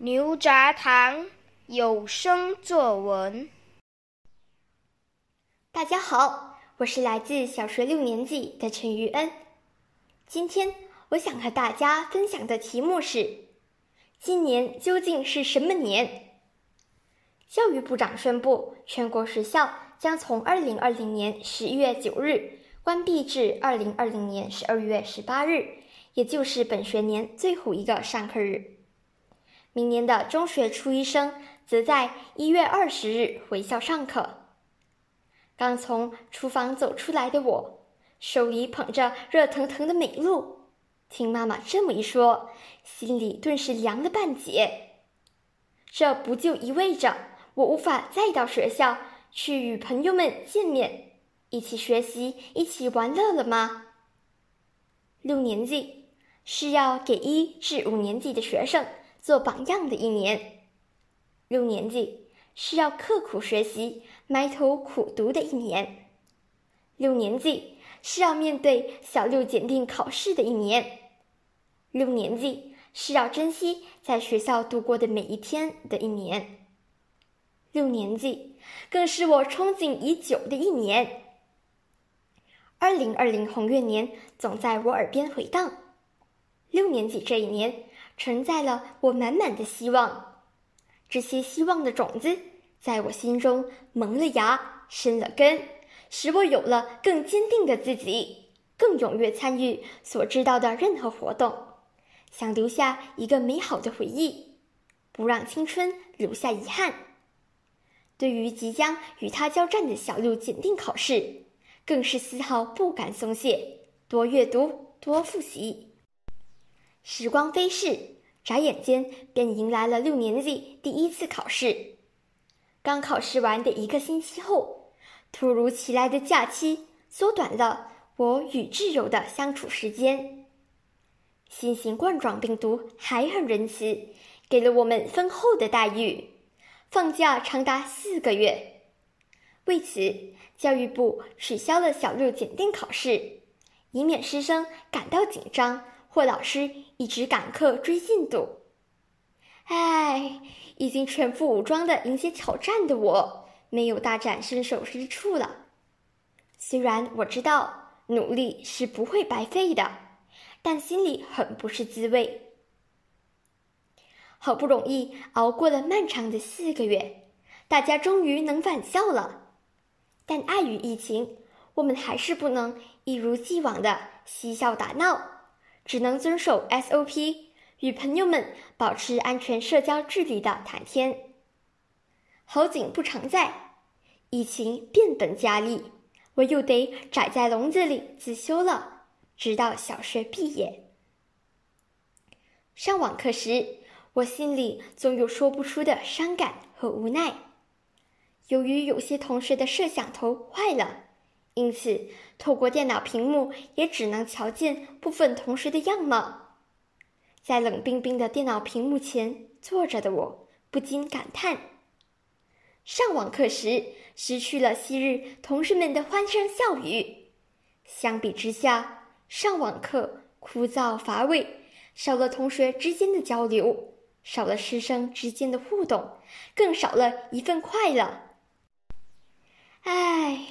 牛轧糖有声作文。大家好，我是来自小学六年级的陈玉恩。今天我想和大家分享的题目是：今年究竟是什么年？教育部长宣布，全国学校将从二零二零年十一月九日关闭至二零二零年十二月十八日，也就是本学年最后一个上课日。明年的中学初一生则在一月二十日回校上课。刚从厨房走出来的我，手里捧着热腾腾的美露，听妈妈这么一说，心里顿时凉了半截。这不就意味着我无法再到学校去与朋友们见面，一起学习，一起玩乐了吗？六年级是要给一至五年级的学生。做榜样的一年，六年级是要刻苦学习、埋头苦读的一年，六年级是要面对小六检定考试的一年，六年级是要珍惜在学校度过的每一天的一年，六年级更是我憧憬已久的一年。二零二零红月年总在我耳边回荡，六年级这一年。承载了我满满的希望，这些希望的种子在我心中萌了芽、生了根，使我有了更坚定的自己，更踊跃参与所知道的任何活动，想留下一个美好的回忆，不让青春留下遗憾。对于即将与他交战的小六检定考试，更是丝毫不敢松懈，多阅读，多复习。时光飞逝，眨眼间便迎来了六年级第一次考试。刚考试完的一个星期后，突如其来的假期缩短了我与挚友的相处时间。新型冠状病毒还很仁慈，给了我们丰厚的待遇，放假长达四个月。为此，教育部取消了小六检定考试，以免师生感到紧张。霍老师一直赶课追进度，唉，已经全副武装的迎接挑战的我，没有大展身手之处了。虽然我知道努力是不会白费的，但心里很不是滋味。好不容易熬过了漫长的四个月，大家终于能返校了，但碍于疫情，我们还是不能一如既往的嬉笑打闹。只能遵守 SOP，与朋友们保持安全社交距离的谈天。好景不常在，疫情变本加厉，我又得宅在笼子里自修了，直到小学毕业。上网课时，我心里总有说不出的伤感和无奈。由于有些同学的摄像头坏了。因此，透过电脑屏幕也只能瞧见部分同学的样貌。在冷冰冰的电脑屏幕前坐着的我，不禁感叹：上网课时失去了昔日同事们的欢声笑语。相比之下，上网课枯燥乏味，少了同学之间的交流，少了师生之间的互动，更少了一份快乐。唉。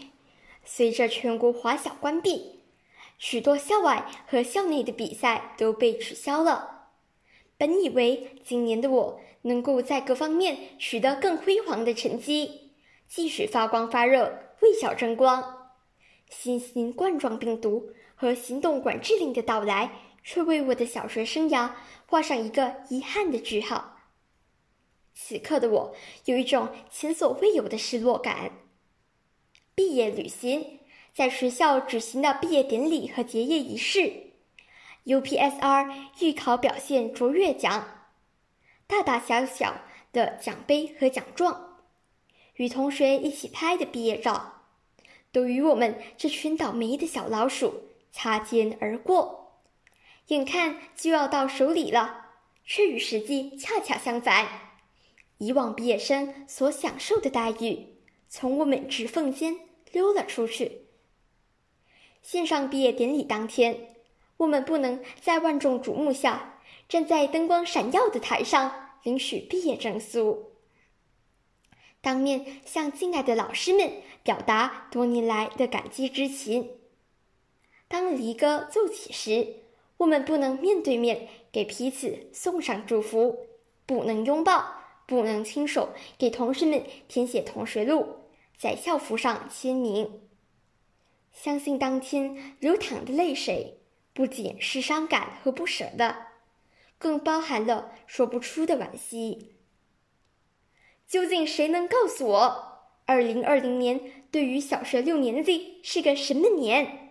随着全国华小关闭，许多校外和校内的比赛都被取消了。本以为今年的我能够在各方面取得更辉煌的成绩，继续发光发热，为校争光。新型冠状病毒和行动管制令的到来，却为我的小学生涯画上一个遗憾的句号。此刻的我有一种前所未有的失落感。毕业旅行，在学校举行的毕业典礼和结业仪式，UPSR 预考表现卓越奖，大大小小的奖杯和奖状，与同学一起拍的毕业照，都与我们这群倒霉的小老鼠擦肩而过。眼看就要到手里了，却与实际恰恰相反。以往毕业生所享受的待遇，从我们指缝间。溜了出去。线上毕业典礼当天，我们不能在万众瞩目下站在灯光闪耀的台上领取毕业证书，当面向敬爱的老师们表达多年来的感激之情。当离歌奏起时，我们不能面对面给彼此送上祝福，不能拥抱，不能亲手给同学们填写同学录，在校服上签名。相信当天流淌的泪水，不仅是伤感和不舍的，更包含了说不出的惋惜。究竟谁能告诉我，二零二零年对于小学六年级是个什么年？